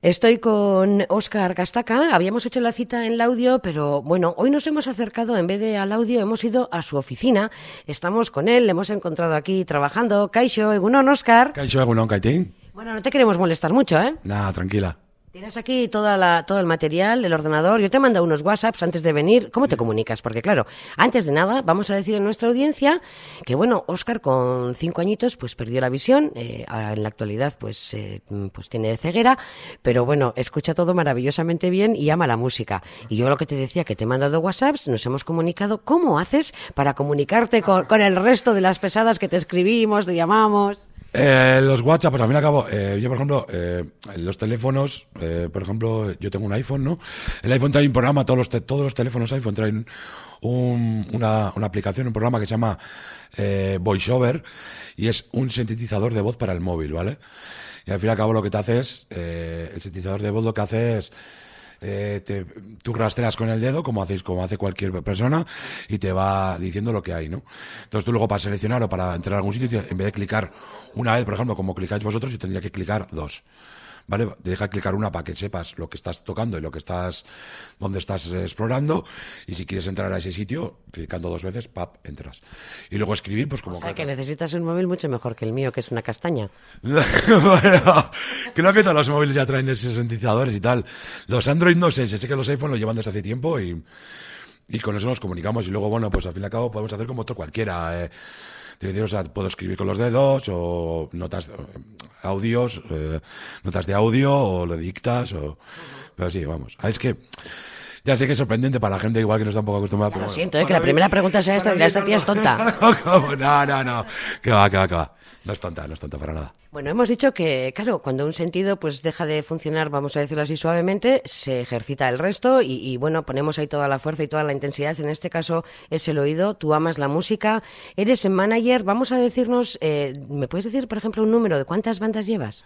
Estoy con Óscar Castaca. Habíamos hecho la cita en el audio, pero bueno, hoy nos hemos acercado, en vez de al audio, hemos ido a su oficina. Estamos con él, le hemos encontrado aquí trabajando. Kaixo, Egunon, Óscar. Kaixo, Egunon, Kaitín. Bueno, no te queremos molestar mucho, ¿eh? Nada, tranquila. Tienes aquí toda la, todo el material, el ordenador. Yo te mando unos WhatsApps antes de venir. ¿Cómo te comunicas? Porque claro, antes de nada, vamos a decir a nuestra audiencia que bueno, Oscar con cinco añitos pues perdió la visión. Eh, en la actualidad pues, eh, pues tiene ceguera, pero bueno, escucha todo maravillosamente bien y ama la música. Y yo lo que te decía, que te he mandado WhatsApps, nos hemos comunicado. ¿Cómo haces para comunicarte con, con el resto de las pesadas que te escribimos, te llamamos? Eh, los WhatsApp, pues al fin y al cabo, eh, yo por ejemplo, eh, los teléfonos, eh, por ejemplo, yo tengo un iPhone, ¿no? El iPhone trae un programa, todos los, todos los teléfonos iPhone traen un, una, una, aplicación, un programa que se llama eh, VoiceOver y es un sintetizador de voz para el móvil, ¿vale? Y al fin y al cabo lo que te hace es, eh, el sintetizador de voz lo que hace es eh, te, tú rastreas con el dedo, como hacéis, como hace cualquier persona, y te va diciendo lo que hay, ¿no? Entonces tú luego para seleccionar o para entrar a algún sitio, en vez de clicar una vez, por ejemplo, como clicáis vosotros, yo tendría que clicar dos. ¿Vale? Te deja clicar una para que sepas lo que estás tocando y lo que estás, dónde estás explorando. Y si quieres entrar a ese sitio, clicando dos veces, pap, entras. Y luego escribir, pues como. O sea, que necesitas un móvil mucho mejor que el mío, que es una castaña. bueno, creo que todos los móviles ya traen esos sintetizadores y tal. Los Android no sé, sé que los iPhone los llevan desde hace tiempo y. Y con eso nos comunicamos y luego, bueno, pues al fin y al cabo podemos hacer como otro cualquiera. Eh, o sea, puedo escribir con los dedos o notas, audios, eh, notas de audio o lo dictas o... Pero sí, vamos. Ah, es que... Ya sé que es sorprendente para la gente igual que no está un poco acostumbrada. Ya lo siento, eh, que la primera pregunta sea esta, esta tía es tonta. no, no, no. Que va, que va, que va. No es tonta, no es tonta para nada. Bueno, hemos dicho que, claro, cuando un sentido pues deja de funcionar, vamos a decirlo así suavemente, se ejercita el resto y, y, bueno, ponemos ahí toda la fuerza y toda la intensidad. En este caso es el oído, tú amas la música, eres manager, vamos a decirnos, eh, ¿me puedes decir, por ejemplo, un número de cuántas bandas llevas?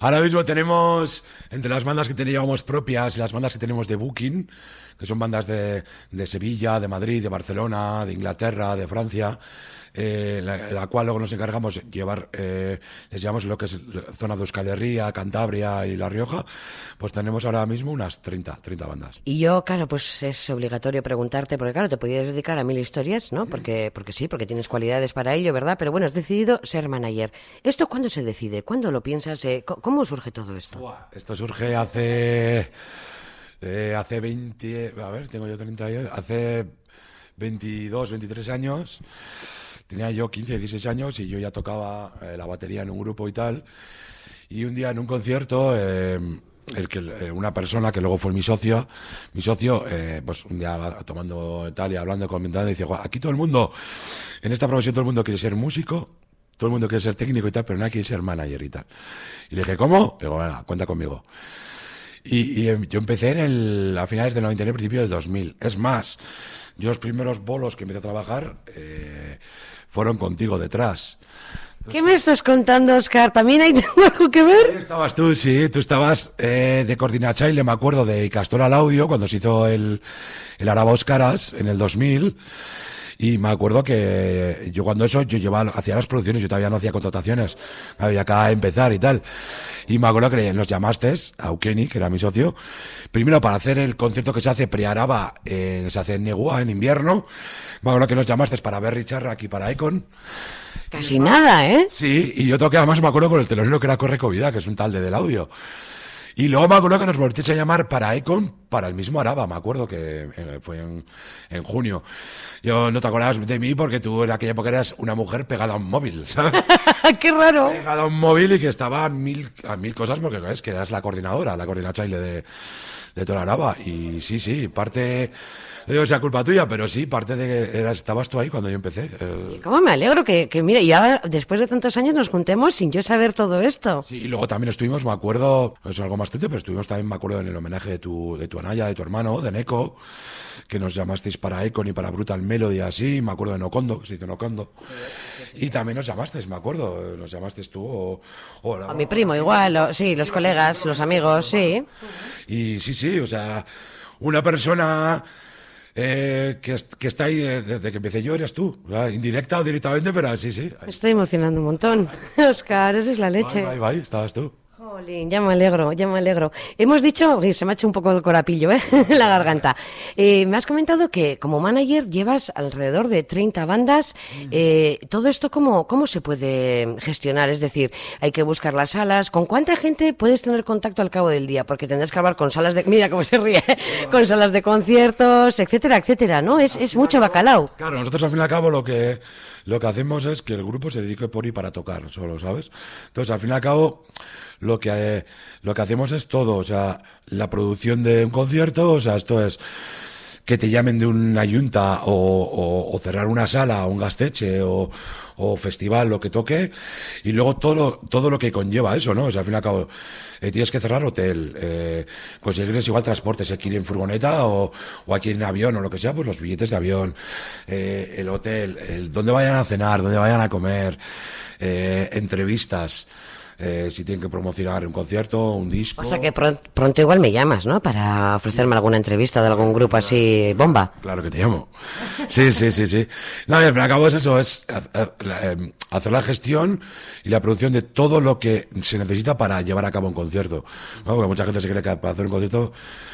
Ahora mismo tenemos, entre las bandas que teníamos propias y las bandas que tenemos de Booking, que son bandas de, de Sevilla, de Madrid, de Barcelona, de Inglaterra, de Francia, eh, la, cual luego nos encargamos de llevar, eh, les llamamos lo que es zona de Euskal Herria, Cantabria y La Rioja, pues tenemos ahora mismo unas 30, 30 bandas. Y yo, claro, pues es obligatorio preguntarte, porque claro, te podías dedicar a mil historias, ¿no? Porque, porque sí, porque tienes cualidades para ello, ¿verdad? Pero bueno, has decidido ser manager. ¿Esto cuándo se decide? ¿Cuándo lo piensas? Eh, ¿Cómo surge todo esto? Esto surge hace... Eh, hace 20, a ver, tengo yo 30 años, hace 22, 23 años, tenía yo 15, 16 años y yo ya tocaba eh, la batería en un grupo y tal. Y un día en un concierto, eh, el que, una persona que luego fue mi socio, mi socio, pues un día tomando tal y hablando, comentando, dice, aquí todo el mundo, en esta profesión todo el mundo quiere ser músico, todo el mundo quiere ser técnico y tal, pero nadie quiere ser manager y tal. Y le dije, ¿cómo? Le digo, venga, cuenta conmigo. Y, y, yo empecé en el, a finales del 99, principio del 2000. Es más, yo los primeros bolos que empecé a trabajar eh, fueron contigo detrás. Entonces, ¿Qué me estás contando, Oscar? ¿También hay algo que ver? Ahí estabas tú, sí. Tú estabas eh, de coordinachaile, me acuerdo, de Castor al Audio, cuando se hizo el, el Araba Oscaras en el 2000. Y me acuerdo que yo cuando eso, yo llevaba, hacía las producciones, yo todavía no hacía contrataciones, había acá empezar y tal. Y me acuerdo que nos llamaste a Eukeni, que era mi socio, primero para hacer el concierto que se hace pre-Araba, eh, se hace en Negua, en invierno. Me acuerdo que nos llamaste para ver Richard aquí para Icon. Casi nada, ¿eh? Sí, y yo toqué además me acuerdo con el telonero que era Correcovida, que es un tal de del audio. Y luego me acuerdo que nos volvisteis a llamar para Econ, para el mismo Araba, me acuerdo que eh, fue en, en, junio. Yo no te acordabas de mí porque tú en aquella época eras una mujer pegada a un móvil, ¿sabes? ¡Qué raro! Pegada a un móvil y que estaba a mil, a mil cosas porque es que eras la coordinadora, la coordinachaile de, de toda Araba. Y sí, sí, parte, no digo sea culpa tuya, pero sí, parte de que eras, estabas tú ahí cuando yo empecé. ¿Y ¿Cómo me alegro que, que, mira, y ahora después de tantos años nos juntemos sin yo saber todo esto? Sí, y luego también estuvimos, me acuerdo, es algo más triste, pero estuvimos también, me acuerdo, en el homenaje de tu, de tu Anaya, de tu hermano, de Neko, que nos llamasteis para Econ y para Brutal Melody, así, me acuerdo de Nocondo, que se hizo Nocondo. Y también nos llamasteis, me acuerdo, nos llamasteis tú o... o a mi primo igual, o, sí, los colegas, los amigos, sí. Y sí, sí, o sea, una persona... Eh, que, que, está ahí desde que empecé yo, eres tú. ¿verdad? Indirecta o directamente, pero sí, sí. Me estoy emocionando un montón. Oscar, eres la leche. Bye, bye, bye, estabas tú. Jolín, ya me alegro, ya me alegro. Hemos dicho, se me ha hecho un poco el corapillo ¿eh? la garganta. Eh, me has comentado que como manager llevas alrededor de 30 bandas. Eh, ¿Todo esto cómo, cómo se puede gestionar? Es decir, hay que buscar las salas. ¿Con cuánta gente puedes tener contacto al cabo del día? Porque tendrás que hablar con salas de... Mira cómo se ríe. con salas de conciertos, etcétera, etcétera, ¿no? Es, es mucho bacalao. Claro, nosotros al fin y al cabo lo que, lo que hacemos es que el grupo se dedique por y para tocar solo, ¿sabes? Entonces, al fin y al cabo, lo que, eh, lo que hacemos es todo, o sea, la producción de un concierto, o sea, esto es que te llamen de una yunta o, o, o cerrar una sala, un gasteche o, o, festival, lo que toque, y luego todo lo, todo lo que conlleva eso, ¿no? O sea, al fin y al cabo, eh, tienes que cerrar hotel, eh, conseguirles igual transporte, si hay que ir en furgoneta o, o que en avión o lo que sea, pues los billetes de avión, eh, el hotel, el, dónde vayan a cenar, dónde vayan a comer, eh, entrevistas, eh, si tienen que promocionar un concierto, un disco. O sea que pronto, pronto igual me llamas, ¿no? Para ofrecerme alguna entrevista de algún grupo así, bomba. Claro que te llamo. Sí, sí, sí, sí. No, y al fin y al cabo es eso, es eh, hacer la gestión y la producción de todo lo que se necesita para llevar a cabo un concierto. ¿no? Porque mucha gente se cree que para hacer un concierto,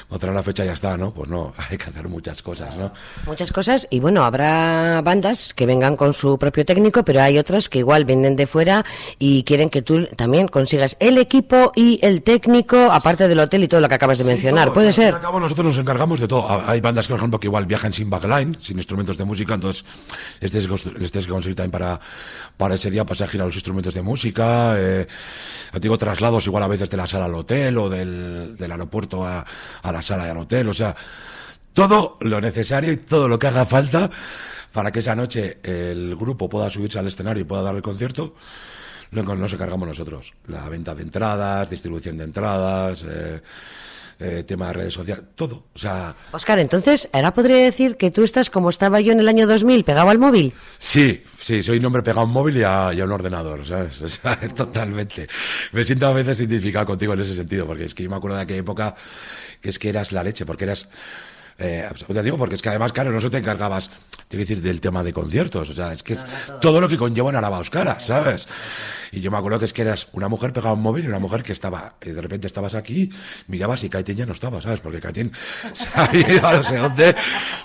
con la fecha ya está, ¿no? Pues no, hay que hacer muchas cosas, ¿no? Muchas cosas y bueno, habrá bandas que vengan con su propio técnico, pero hay otras que igual vienen de fuera y quieren que tú también consigas el equipo y el técnico, aparte del hotel y todo lo que acabas de mencionar. todo. ¿Puede fin y ser? al cabo, nosotros nos encargamos de todo. Hay bandas, por ejemplo, que igual viajan sin backline, sin instrumentos de música, entonces les tienes que, que conseguir también para, para ese día pasar a girar los instrumentos de música. Eh, digo, traslados igual a veces de la sala al hotel o del, del aeropuerto a, a la sala y al hotel. O sea, todo lo necesario y todo lo que haga falta para que esa noche el grupo pueda subirse al escenario y pueda dar el concierto lo nos encargamos nosotros. La venta de entradas, distribución de entradas, eh, eh, tema de redes sociales, todo. O sea. Oscar, entonces, ¿ahora podría decir que tú estás como estaba yo en el año 2000, pegado al móvil? Sí, sí, soy un hombre pegado a un móvil y a, y a un ordenador, ¿sabes? O sea, totalmente. Me siento a veces identificado contigo en ese sentido, porque es que yo me acuerdo de aquella época que es que eras la leche, porque eras. Eh, te digo porque es que además, claro, no solo te encargabas, te quiero decir, del tema de conciertos, o sea, es que es todo lo que conlleva una lava oscara, ¿sabes? Y yo me acuerdo que es que eras una mujer pegada a un móvil y una mujer que estaba, eh, de repente estabas aquí, mirabas y Kaiten ya no estaba, ¿sabes? Porque Kaiten se había ido a no sé dónde,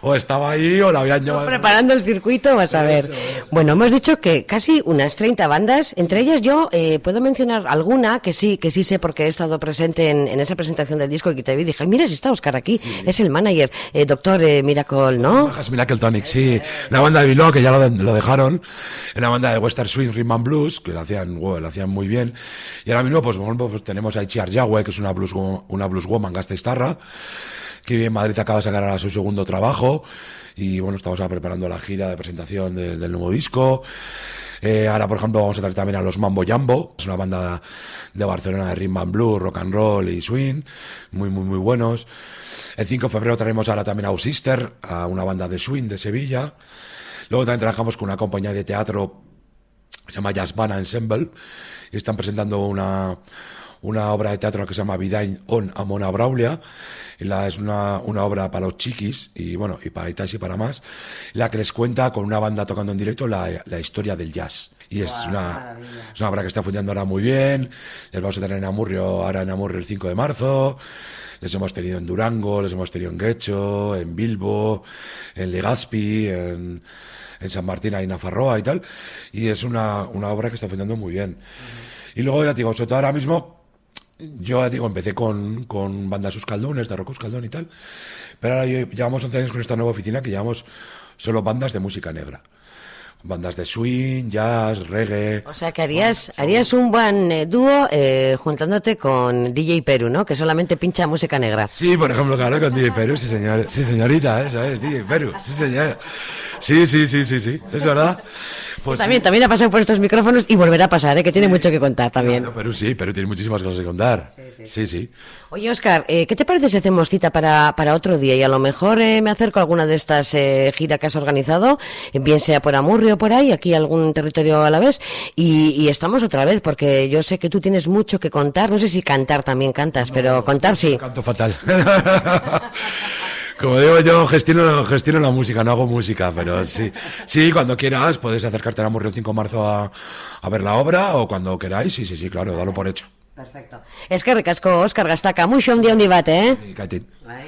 o estaba ahí, o la habían llevado. Preparando el circuito, vas a ver. Eso. Bueno, hemos dicho que casi unas 30 bandas, entre ellas yo eh, puedo mencionar alguna que sí, que sí sé porque he estado presente en, en esa presentación del disco que te vi y dije, mira si está Oscar aquí, es el manager, eh, doctor eh, Miracle, ¿no? Miracle Tonic, sí. La banda de Biló, que ya lo, lo dejaron. En la banda de Western Swing Rhythm and Blues, que lo hacían, lo hacían muy bien. Y ahora mismo, pues, ejemplo, pues tenemos a Chiar Yahweh, que es una blues, una blues woman gasteiztarra, que en Madrid acaba de sacar ahora su segundo trabajo. Y bueno, estamos ahora preparando la gira de presentación de- del nuevo disco. Eh, ahora, por ejemplo, vamos a traer también a los Mambo Jambo, es una banda de Barcelona de rhythm and blues, rock and roll y swing, muy, muy, muy buenos. El 5 de febrero traemos ahora también a Ausister, a una banda de swing de Sevilla. Luego también trabajamos con una compañía de teatro se llama Jazzbana Ensemble y están presentando una, una obra de teatro que se llama Vidain on Amona Braulia. La, es una, una obra para los chiquis y bueno, y para Itais y para más, la que les cuenta con una banda tocando en directo la, la historia del jazz. Y es una, es una obra que está funcionando ahora muy bien. Les vamos a tener en Amurrio, ahora en Amurrio el 5 de marzo. Les hemos tenido en Durango, les hemos tenido en Guecho, en Bilbo, en Legazpi, en, en San Martín y Nafarroa y tal. Y es una, una obra que está funcionando muy bien. Y luego, ya te digo, sobre todo ahora mismo, yo digo, empecé con, con bandas Euskaldunes, de rock Euskaldun y tal. Pero ahora yo- llevamos 11 años con esta nueva oficina que llevamos solo bandas de música negra. Bandas de swing, jazz, reggae. O sea que harías, harías un buen eh, dúo eh, juntándote con DJ Perú, ¿no? Que solamente pincha música negra. Sí, por ejemplo, claro, con DJ Perú, sí, señor, sí señorita, esa es, DJ Perú, sí, señor. Sí, sí, sí, sí, sí, es verdad. Pues también, sí. también ha pasado por estos micrófonos y volverá a pasar, ¿eh? Que tiene mucho que contar también. No, Perú sí, Perú tiene muchísimas cosas que contar. Sí, sí. Oye, Oscar, eh, ¿qué te parece si hacemos cita para, para otro día? Y a lo mejor eh, me acerco a alguna de estas eh, giras que has organizado, bien sea por Amurrio o por ahí, aquí algún territorio a la vez, y, y estamos otra vez, porque yo sé que tú tienes mucho que contar. No sé si cantar también cantas, pero contar sí. Canto fatal. Como digo yo, gestiono, gestiono la música, no hago música, pero sí. Sí, cuando quieras, puedes acercarte a Amurrio el 5 de marzo a, a ver la obra, o cuando queráis, sí, sí, sí, claro, dalo por hecho. Perfecto. Es que recasco, Oscar Gastaca, mucho un día un debate, eh? Bai.